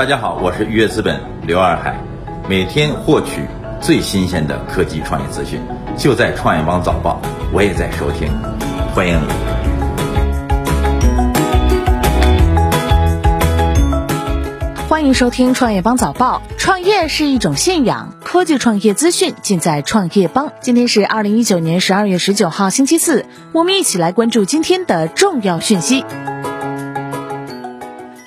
大家好，我是愉悦资本刘二海，每天获取最新鲜的科技创业资讯，就在创业邦早报，我也在收听，欢迎你。欢迎收听创业邦早报。创业是一种信仰，科技创业资讯尽在创业邦。今天是二零一九年十二月十九号，星期四，我们一起来关注今天的重要讯息。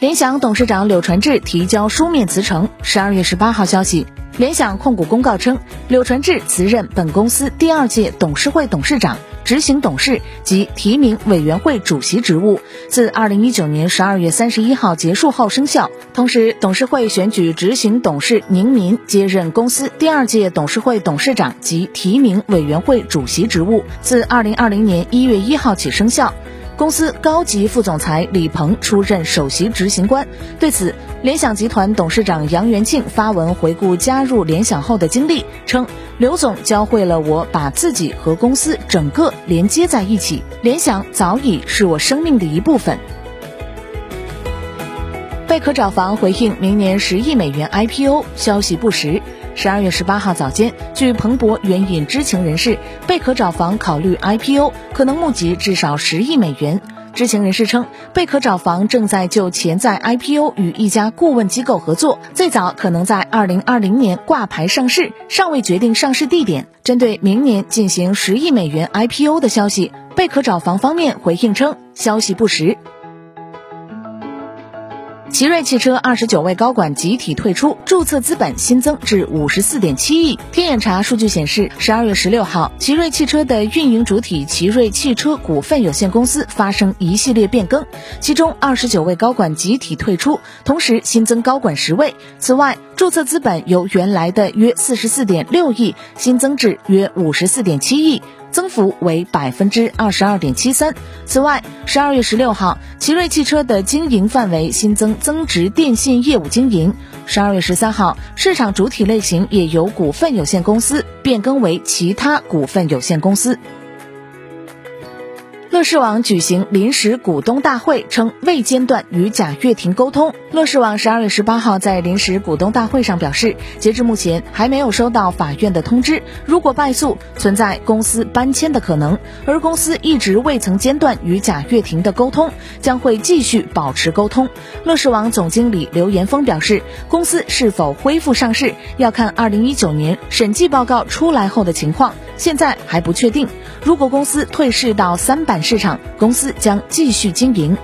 联想董事长柳传志提交书面辞呈。十二月十八号消息。联想控股公告称，柳传志辞任本公司第二届董事会董事长、执行董事及提名委员会主席职务，自二零一九年十二月三十一号结束后生效。同时，董事会选举执行董事宁民接任公司第二届董事会董事长及提名委员会主席职务，自二零二零年一月一号起生效。公司高级副总裁李鹏出任首席执行官。对此，联想集团董事长杨元庆发文回顾加入联想后的经历，称刘总教会了我把自己和公司整个连接在一起，联想早已是我生命的一部分。贝壳找房回应明年十亿美元 IPO 消息不实。十二月十八号早间，据彭博援引知情人士，贝壳找房考虑 IPO，可能募集至少十亿美元。知情人士称，贝壳找房正在就潜在 IPO 与一家顾问机构合作，最早可能在二零二零年挂牌上市，尚未决定上市地点。针对明年进行十亿美元 IPO 的消息，贝壳找房方面回应称，消息不实。奇瑞汽车二十九位高管集体退出，注册资本新增至五十四点七亿。天眼查数据显示，十二月十六号，奇瑞汽车的运营主体奇瑞汽车股份有限公司发生一系列变更，其中二十九位高管集体退出，同时新增高管十位。此外，注册资本由原来的约四十四点六亿新增至约五十四点七亿。增幅为百分之二十二点七三。此外，十二月十六号，奇瑞汽车的经营范围新增增值电信业务经营。十二月十三号，市场主体类型也由股份有限公司变更为其他股份有限公司。乐视网举行临时股东大会，称未间断与贾跃亭沟通。乐视网十二月十八号在临时股东大会上表示，截至目前还没有收到法院的通知，如果败诉，存在公司搬迁的可能。而公司一直未曾间断与贾跃亭的沟通，将会继续保持沟通。乐视网总经理刘延峰表示，公司是否恢复上市，要看二零一九年审计报告出来后的情况，现在还不确定。如果公司退市到三板市场，公司将继续经营。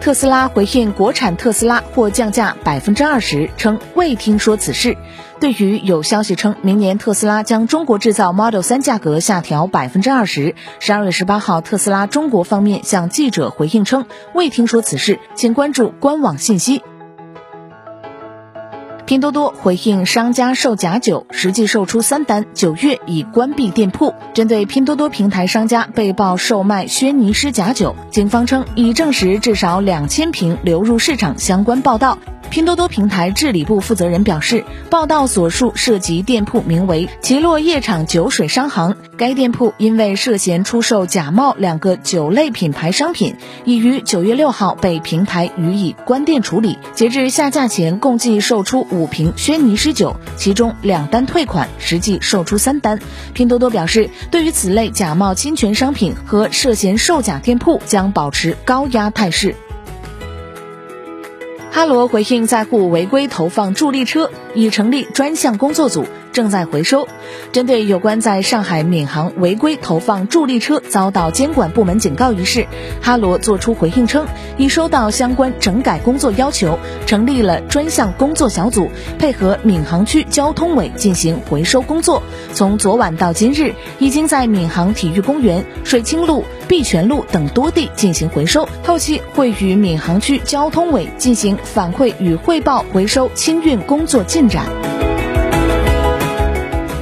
特斯拉回应国产特斯拉或降价百分之二十，称未听说此事。对于有消息称明年特斯拉将中国制造 Model 3价格下调百分之二十，十二月十八号，特斯拉中国方面向记者回应称未听说此事，请关注官网信息。拼多多回应商家售假酒，实际售出三单，九月已关闭店铺。针对拼多多平台商家被曝售卖轩尼诗假酒，警方称已证实至少两千瓶流入市场相关报道。拼多多平台治理部负责人表示，报道所述涉及店铺名为“奇洛夜场酒水商行”，该店铺因为涉嫌出售假冒两个酒类品牌商品，已于九月六号被平台予以关店处理。截至下架前，共计售出五瓶轩尼诗酒，其中两单退款，实际售出三单。拼多多表示，对于此类假冒侵权商品和涉嫌售假店铺，将保持高压态势。哈罗回应在沪违规投放助力车，已成立专项工作组。正在回收。针对有关在上海闵行违规投放助力车遭到监管部门警告一事，哈罗作出回应称，已收到相关整改工作要求，成立了专项工作小组，配合闵行区交通委进行回收工作。从昨晚到今日，已经在闵行体育公园、水清路、碧泉路等多地进行回收，后期会与闵行区交通委进行反馈与汇报回收清运工作进展。